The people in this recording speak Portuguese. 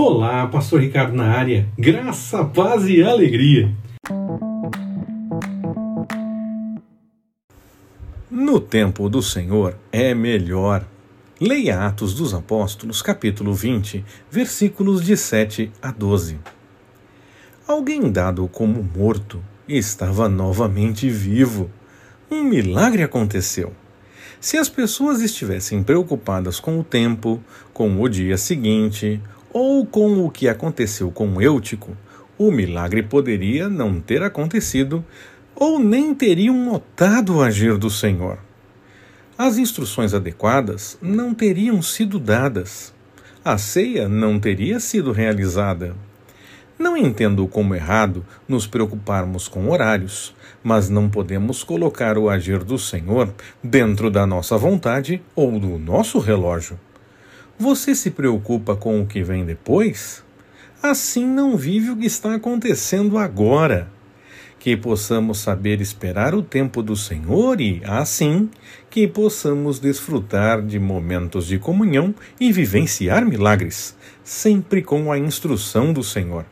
Olá, Pastor Ricardo na área. Graça, paz e alegria. No tempo do Senhor é melhor. Leia Atos dos Apóstolos, capítulo 20, versículos de 7 a 12. Alguém dado como morto estava novamente vivo. Um milagre aconteceu. Se as pessoas estivessem preocupadas com o tempo, com o dia seguinte ou com o que aconteceu com Eutico, o milagre poderia não ter acontecido ou nem teriam notado o agir do Senhor. As instruções adequadas não teriam sido dadas. A ceia não teria sido realizada. Não entendo como errado nos preocuparmos com horários, mas não podemos colocar o agir do Senhor dentro da nossa vontade ou do nosso relógio. Você se preocupa com o que vem depois? Assim não vive o que está acontecendo agora. Que possamos saber esperar o tempo do Senhor e, assim, que possamos desfrutar de momentos de comunhão e vivenciar milagres, sempre com a instrução do Senhor.